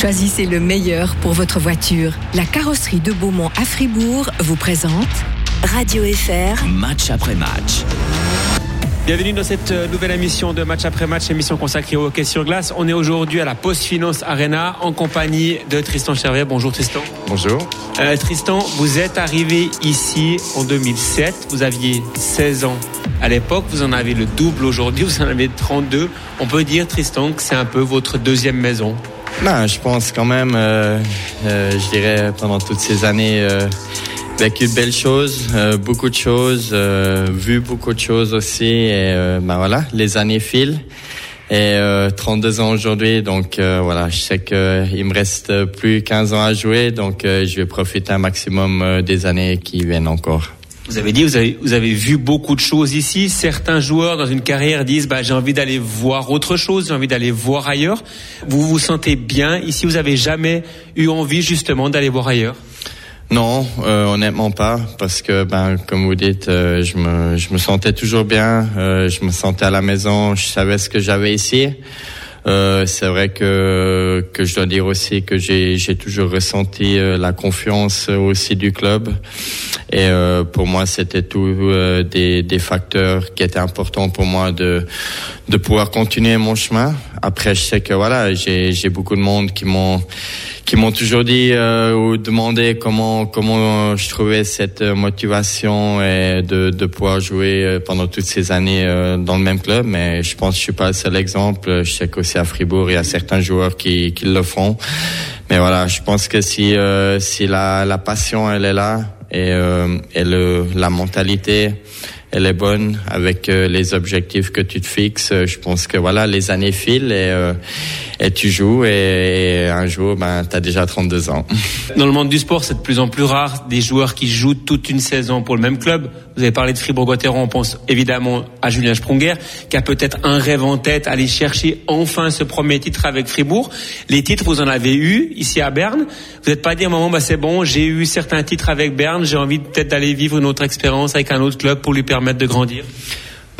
Choisissez le meilleur pour votre voiture. La carrosserie de Beaumont à Fribourg vous présente Radio FR. Match après match. Bienvenue dans cette euh, nouvelle émission de Match après match, émission consacrée au hockey sur glace. On est aujourd'hui à la Post Finance Arena en compagnie de Tristan Chervier. Bonjour Tristan. Bonjour. Euh, Tristan, vous êtes arrivé ici en 2007. Vous aviez 16 ans à l'époque. Vous en avez le double aujourd'hui. Vous en avez 32. On peut dire, Tristan, que c'est un peu votre deuxième maison. Non, je pense quand même, euh, euh, je dirais, pendant toutes ces années, euh, vécu de belles choses, euh, beaucoup de choses, euh, vu beaucoup de choses aussi. Et ben voilà, les années filent. Et euh, 32 ans aujourd'hui, donc voilà, je sais qu'il me reste plus 15 ans à jouer, donc je vais profiter un maximum des années qui viennent encore. Vous avez dit, vous avez, vous avez vu beaucoup de choses ici. Certains joueurs dans une carrière disent, bah, j'ai envie d'aller voir autre chose, j'ai envie d'aller voir ailleurs. Vous vous sentez bien ici? Vous avez jamais eu envie justement d'aller voir ailleurs? Non, euh, honnêtement pas, parce que ben comme vous dites, euh, je me je me sentais toujours bien, euh, je me sentais à la maison, je savais ce que j'avais ici. Euh, c'est vrai que que je dois dire aussi que j'ai j'ai toujours ressenti euh, la confiance aussi du club et euh, pour moi c'était tout euh, des des facteurs qui étaient importants pour moi de de pouvoir continuer mon chemin. Après je sais que voilà j'ai j'ai beaucoup de monde qui m'ont qui m'ont toujours dit euh, ou demandé comment comment je trouvais cette motivation et de, de pouvoir jouer euh, pendant toutes ces années euh, dans le même club. Mais je pense que je suis pas le seul exemple. Je sais qu'aussi à Fribourg, il y a certains joueurs qui, qui le font. Mais voilà, je pense que si euh, si la, la passion elle est là et, euh, et le, la mentalité elle est bonne avec euh, les objectifs que tu te fixes. Euh, Je pense que voilà, les années filent et, euh, et tu joues et, un jour, ben, tu as déjà 32 ans. Dans le monde du sport, c'est de plus en plus rare des joueurs qui jouent toute une saison pour le même club. Vous avez parlé de Fribourg-Gotteron, on pense évidemment à Julien Sprunger, qui a peut-être un rêve en tête, aller chercher enfin ce premier titre avec Fribourg. Les titres, vous en avez eu ici à Berne. Vous n'êtes pas dit à un moment, bah, c'est bon, j'ai eu certains titres avec Berne, j'ai envie peut-être d'aller vivre une autre expérience avec un autre club pour lui permettre de grandir.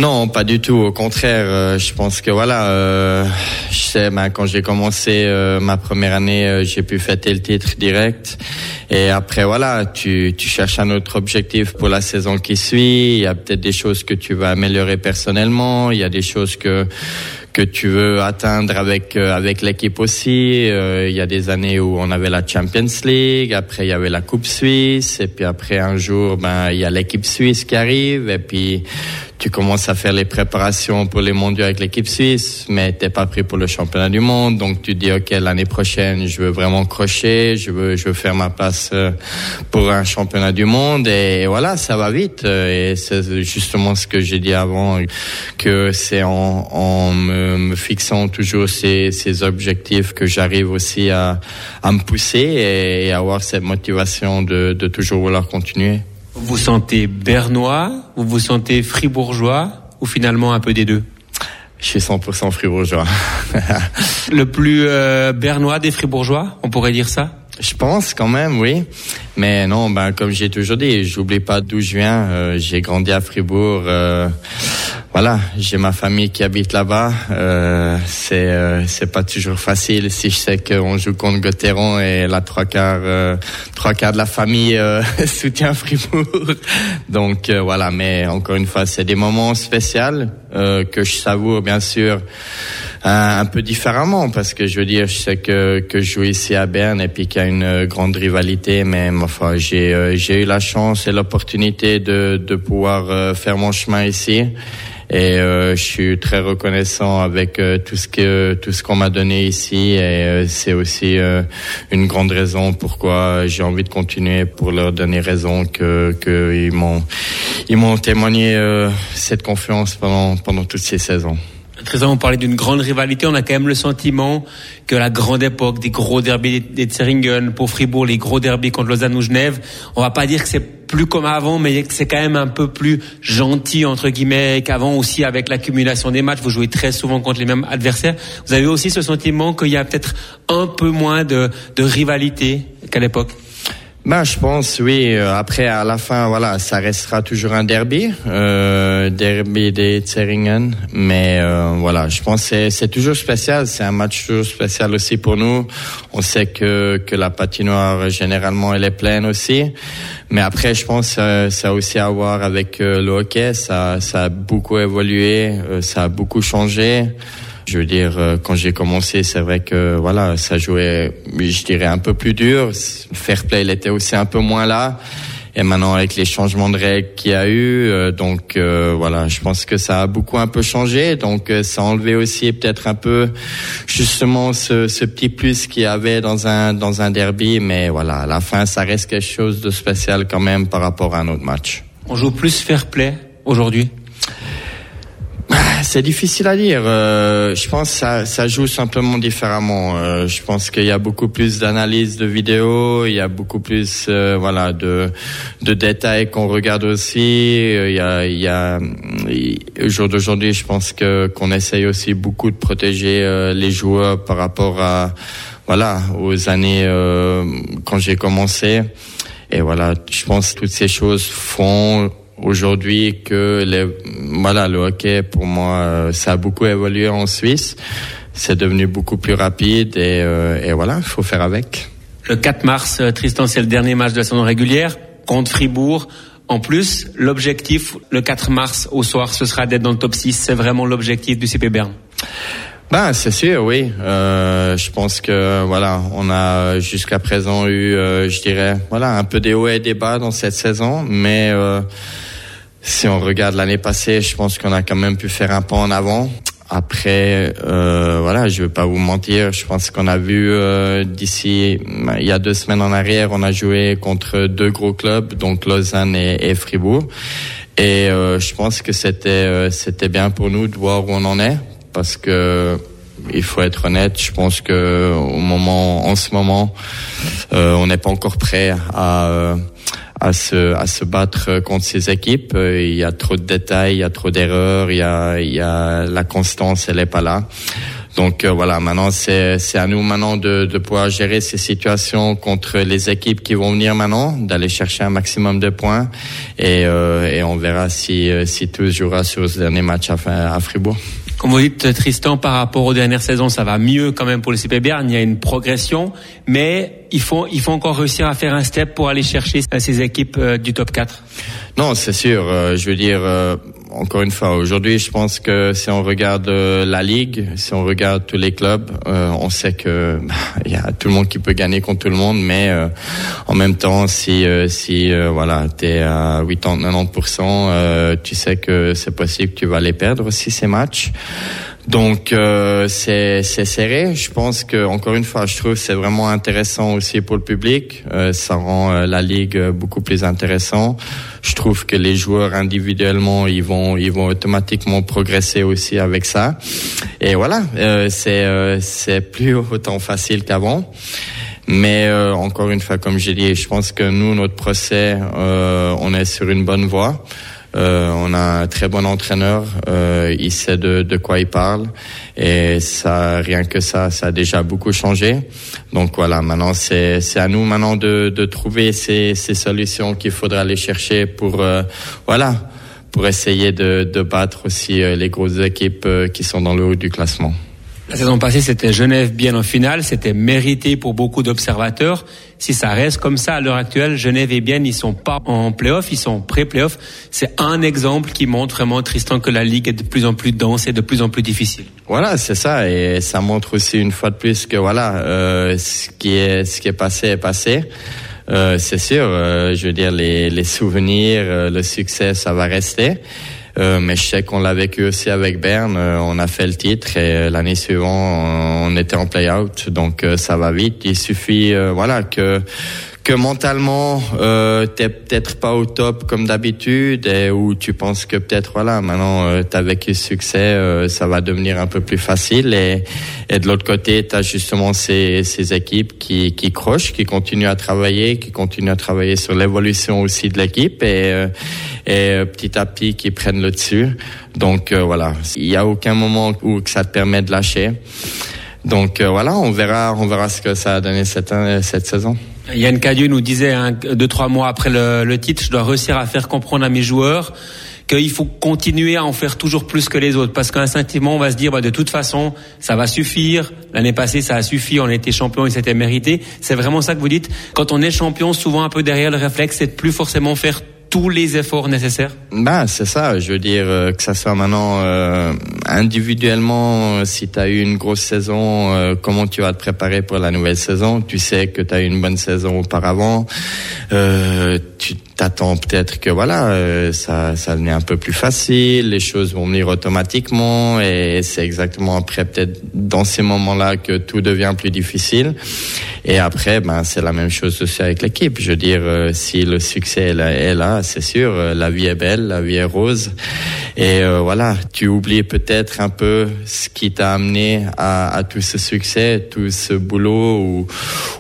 Non, pas du tout. Au contraire, euh, je pense que voilà, euh, je sais, ben, quand j'ai commencé euh, ma première année, euh, j'ai pu fêter le titre direct. Et après, voilà, tu, tu cherches un autre objectif pour la saison qui suit. Il y a peut-être des choses que tu veux améliorer personnellement. Il y a des choses que que tu veux atteindre avec euh, avec l'équipe aussi. Euh, il y a des années où on avait la Champions League, après il y avait la Coupe Suisse, et puis après un jour, ben il y a l'équipe suisse qui arrive, et puis tu commences à faire les préparations pour les mondiaux avec l'équipe suisse, mais t'es pas pris pour le championnat du monde, donc tu dis ok l'année prochaine je veux vraiment crocher, je veux je veux faire ma place euh, pour un championnat du monde, et voilà ça va vite, et c'est justement ce que j'ai dit avant, que c'est en, en me, me fixant toujours ces, ces objectifs que j'arrive aussi à, à me pousser et, et avoir cette motivation de, de toujours vouloir continuer. Vous vous sentez bernois, vous vous sentez fribourgeois, ou finalement un peu des deux? Je suis 100% fribourgeois. Le plus euh, bernois des fribourgeois, on pourrait dire ça? Je pense quand même, oui. Mais non, ben comme j'ai toujours dit, j'oublie pas d'où je viens. Euh, j'ai grandi à Fribourg. euh, voilà, j'ai ma famille qui habite là-bas. Euh, c'est euh, c'est pas toujours facile si je sais qu'on joue contre Gotteron et la trois quarts euh, trois quarts de la famille euh, soutient Fribourg. Donc euh, voilà, mais encore une fois, c'est des moments spéciaux euh, que je savoure bien sûr un, peu différemment parce que je veux dire, je sais que que je joue ici à Berne et puis qu'il y a une grande rivalité, mais enfin j'ai j'ai eu la chance et l'opportunité de de pouvoir faire mon chemin ici. Et euh, je suis très reconnaissant avec euh, tout ce que tout ce qu'on m'a donné ici et euh, c'est aussi euh, une grande raison pourquoi j'ai envie de continuer pour leur donner raison que que ils m'ont ils m'ont témoigné euh, cette confiance pendant pendant toutes ces saisons. Tristan, on parlait d'une grande rivalité. On a quand même le sentiment que la grande époque des gros derbys des Zeringen pour Fribourg, les gros derbys contre Lausanne ou Genève, on va pas dire que c'est plus comme avant, mais c'est quand même un peu plus gentil entre guillemets qu'avant aussi avec l'accumulation des matchs. Vous jouez très souvent contre les mêmes adversaires. Vous avez aussi ce sentiment qu'il y a peut-être un peu moins de, de rivalité qu'à l'époque. Ben, je pense, oui. Euh, après, à la fin, voilà, ça restera toujours un derby, euh, derby des Zeringen. Mais euh, voilà, je pense que c'est toujours spécial. C'est un match toujours spécial aussi pour nous. On sait que que la patinoire généralement elle est pleine aussi. Mais après, je pense que ça a aussi à voir avec le hockey. Ça, ça a beaucoup évolué, ça a beaucoup changé. Je veux dire, euh, quand j'ai commencé, c'est vrai que voilà, ça jouait, je dirais, un peu plus dur. Fair play, il était aussi un peu moins là. Et maintenant, avec les changements de règles qu'il y a eu, euh, donc euh, voilà, je pense que ça a beaucoup un peu changé. Donc ça a enlevé aussi peut-être un peu justement ce, ce petit plus qu'il y avait dans un dans un derby. Mais voilà, à la fin, ça reste quelque chose de spécial quand même par rapport à un autre match. On joue plus fair play aujourd'hui c'est difficile à dire. Euh, je pense que ça, ça joue simplement différemment. Euh, je pense qu'il y a beaucoup plus d'analyse de vidéos, il y a beaucoup plus euh, voilà de de détails qu'on regarde aussi. Il y a il y a au jour d'aujourd'hui, je pense que qu'on essaye aussi beaucoup de protéger les joueurs par rapport à voilà aux années quand j'ai commencé. Et voilà, je pense que toutes ces choses font aujourd'hui que les, voilà, le hockey, pour moi, euh, ça a beaucoup évolué en Suisse. C'est devenu beaucoup plus rapide et, euh, et voilà, il faut faire avec. Le 4 mars, euh, Tristan, c'est le dernier match de la saison régulière contre Fribourg. En plus, l'objectif, le 4 mars au soir, ce sera d'être dans le top 6. C'est vraiment l'objectif du CP Berne. Ben, c'est sûr, oui. Euh, je pense que voilà, on a jusqu'à présent eu, euh, je dirais, voilà, un peu des hauts et des bas dans cette saison, mais euh, si on regarde l'année passée, je pense qu'on a quand même pu faire un pas en avant. Après, euh, voilà, je vais pas vous mentir, je pense qu'on a vu euh, d'ici, il y a deux semaines en arrière, on a joué contre deux gros clubs, donc Lausanne et, Fribourg. Et euh, je pense que c'était euh, c'était bien pour nous de voir où on en est, parce que il faut être honnête. Je pense que au moment, en ce moment, euh, on n'est pas encore prêt à à se, à se battre contre ces équipes. Euh, il y a trop de détails, il y a trop d'erreurs, il y a, il y a la constance, elle est pas là. Donc euh, voilà, maintenant c'est c'est à nous maintenant de, de pouvoir gérer ces situations contre les équipes qui vont venir maintenant, d'aller chercher un maximum de points et, euh, et on verra si si tout jouera sur ce dernier match à, à Fribourg. Comme vous dites, Tristan, par rapport aux dernières saisons, ça va mieux quand même pour le CP. Il y a une progression, mais il faut, il faut encore réussir à faire un step pour aller chercher ces équipes euh, du top 4. Non, c'est sûr. Euh, je veux dire, euh, encore une fois, aujourd'hui, je pense que si on regarde la ligue, si on regarde tous les clubs, on sait que bah, il y a tout le monde qui peut gagner contre tout le monde, mais en même temps, si si voilà, t'es à 80-90%, tu sais que c'est possible que tu vas les perdre aussi ces matchs. Donc euh, c'est serré. Je pense que encore une fois, je trouve c'est vraiment intéressant aussi pour le public. Euh, ça rend euh, la ligue beaucoup plus intéressant. Je trouve que les joueurs individuellement, ils vont ils vont automatiquement progresser aussi avec ça. Et voilà, euh, c'est euh, c'est plus autant facile qu'avant. Mais encore une fois, comme j'ai dit, je pense que nous, notre procès, on est sur une bonne voie. Euh, on a un très bon entraîneur, euh, il sait de, de, quoi il parle et ça, rien que ça, ça a déjà beaucoup changé. Donc voilà, maintenant c'est à nous maintenant de, de trouver ces, ces solutions qu'il faudra aller chercher pour euh, voilà pour essayer de, de battre aussi euh, les grosses équipes euh, qui sont dans le haut du classement. La saison passée, c'était Genève bien en finale, c'était mérité pour beaucoup d'observateurs. Si ça reste comme ça à l'heure actuelle, Genève et Bienne, ils sont pas en playoff, ils sont pré-playoff. C'est un exemple qui montre vraiment, Tristan, que la ligue est de plus en plus dense et de plus en plus difficile. Voilà, c'est ça, et ça montre aussi une fois de plus que voilà, euh, ce qui est ce qui est passé est passé. Euh, c'est sûr, euh, je veux dire les, les souvenirs, euh, le succès, ça va rester. Euh, mais je sais qu'on l'a vécu aussi avec Berne. Euh, on a fait le titre et euh, l'année suivante, on était en play-out. Donc ça va vite. Il suffit, voilà, que que mentalement euh, t'es peut-être pas au top comme d'habitude et où tu penses que peut-être voilà maintenant euh, t'as vécu succès ça va devenir un peu plus facile et, et de l'autre côté t'as justement ces, ces équipes qui qui crochent qui continuent à travailler qui continuent à travailler sur l'évolution aussi de l'équipe et et euh, petit à petit qui prennent le dessus. Donc euh, voilà, il n'y a aucun moment où ça te permet de lâcher. Donc euh, voilà, on verra, on verra ce que ça a donné cette, cette saison. Yann Cadieux nous disait hein, deux trois mois après le, le titre, je dois réussir à faire comprendre à mes joueurs qu'il faut continuer à en faire toujours plus que les autres. Parce qu'instinctivement on va se dire bah, de toute façon ça va suffire. L'année passée ça a suffi. On été champion et c'était mérité. C'est vraiment ça que vous dites. Quand on est champion souvent un peu derrière le réflexe c'est de plus forcément faire tous les efforts nécessaires Ben c'est ça, je veux dire euh, que ça soit maintenant euh, individuellement, si tu as eu une grosse saison, euh, comment tu vas te préparer pour la nouvelle saison? Tu sais que tu as eu une bonne saison auparavant, tu t'attends peut-être que voilà, euh, ça, ça devient un peu plus facile, les choses vont venir automatiquement et c'est exactement après peut-être dans ces moments-là que tout devient plus difficile. Et après, ben c'est la même chose aussi avec l'équipe. Je veux dire, euh, si le succès est là, c'est sûr, euh, la vie est belle, la vie est rose. Et voilà, tu oublies peut-être un peu ce qui t'a amené à, tout ce succès, tout ce boulot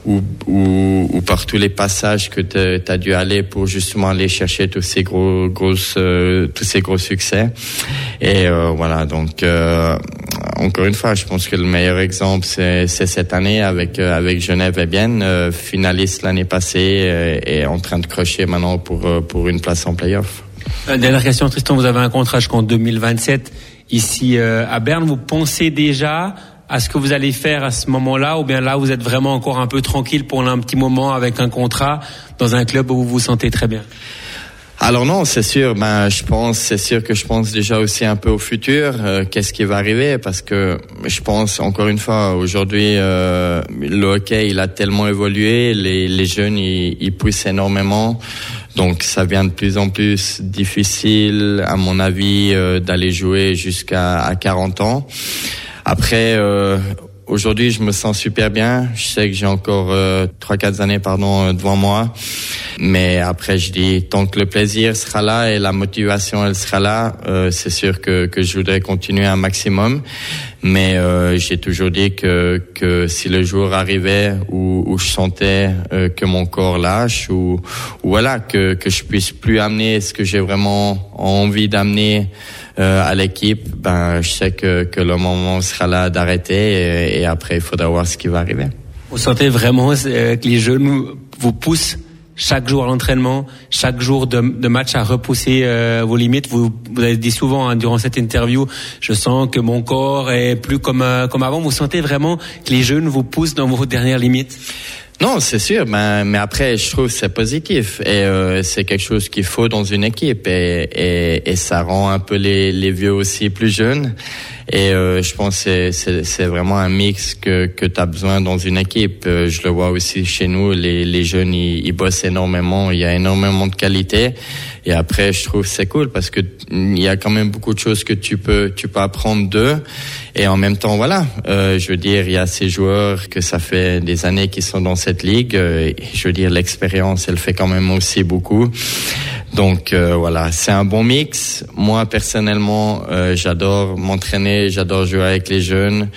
ou, par tous les passages que tu as dû aller pour juste justement aller chercher tous ces gros, euh, tous ces gros succès. Et euh, voilà, donc euh, encore une fois, je pense que le meilleur exemple c'est cette année avec avec Genève et Bienne, finaliste l'année passée et en train de crocher maintenant pour pour une place en playoff. Dernière question, Tristan, vous avez un contrat jusqu'en 2027 ici à Berne. Vous pensez déjà à ce que vous allez faire à ce moment-là, ou bien là vous êtes vraiment encore un peu tranquille pour un petit moment avec un contrat dans un club où vous vous sentez très bien? Alors non, c'est sûr. Ben, je pense, c'est sûr que je pense déjà aussi un peu au futur. Euh, qu'est-ce qui va arriver Parce que je pense encore une fois, aujourd'hui, euh, le hockey, il a tellement évolué. Les, les jeunes, ils, ils poussent énormément. Donc ça vient de plus en plus difficile, à mon avis, euh, d'aller jouer jusqu'à à 40 ans. Après, euh, aujourd'hui, je me sens super bien. Je sais que j'ai encore euh, trois, quatre années, pardon, euh, devant moi. Mais après, je dis tant que le plaisir sera là et la motivation elle sera là, euh, c'est sûr que que je voudrais continuer un maximum. Mais euh, j'ai toujours dit que que si le jour arrivait où, où je sentais euh, que mon corps lâche ou, ou voilà que que je puisse plus amener ce que j'ai vraiment envie d'amener euh, à l'équipe, ben, je sais que, que le moment sera là d'arrêter et, après, il faudra voir ce qui va arriver. Vous sentez vraiment euh, que les jeunes vous poussent chaque jour à l'entraînement, chaque jour de, match à repousser euh, vos limites? Vous, vous avez dit souvent hein, durant cette interview, je sens que mon corps est plus comme euh, comme avant. Vous sentez vraiment que les jeunes vous poussent dans vos dernières limites? Non, c'est sûr, mais, mais après, je trouve c'est positif et euh, c'est quelque chose qu'il faut dans une équipe et, et, et, ça rend un peu les, les vieux aussi plus jeunes. Et euh, je pense que c'est vraiment un mix que, que tu as besoin dans une équipe. Euh, je le vois aussi chez nous, les, les jeunes, ils, ils, bossent énormément, il y a énormément de qualité. Et après, je trouve c'est cool parce que il y a quand même beaucoup de choses que tu peux tu peux apprendre d'eux. Et en même temps, voilà, euh, je veux dire, il y a ces joueurs que ça fait des années qu'ils sont dans cette ligue. Euh, je veux dire, l'expérience, elle fait quand même aussi beaucoup. Donc euh, voilà, c'est un bon mix. Moi personnellement, euh, j'adore m'entraîner, j'adore jouer avec les jeunes,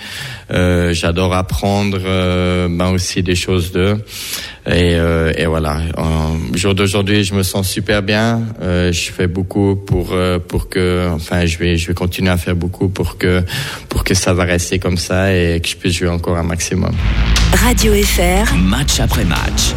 euh, j'adore apprendre euh, ben aussi des choses d'eux. Et, euh, et, voilà, au jour d'aujourd'hui, je me sens super bien. je fais beaucoup pour pour que, enfin, je vais je vais continuer à faire beaucoup pour que pour que ça va rester comme ça et que je puisse jouer encore un maximum. Radio FR, match après match.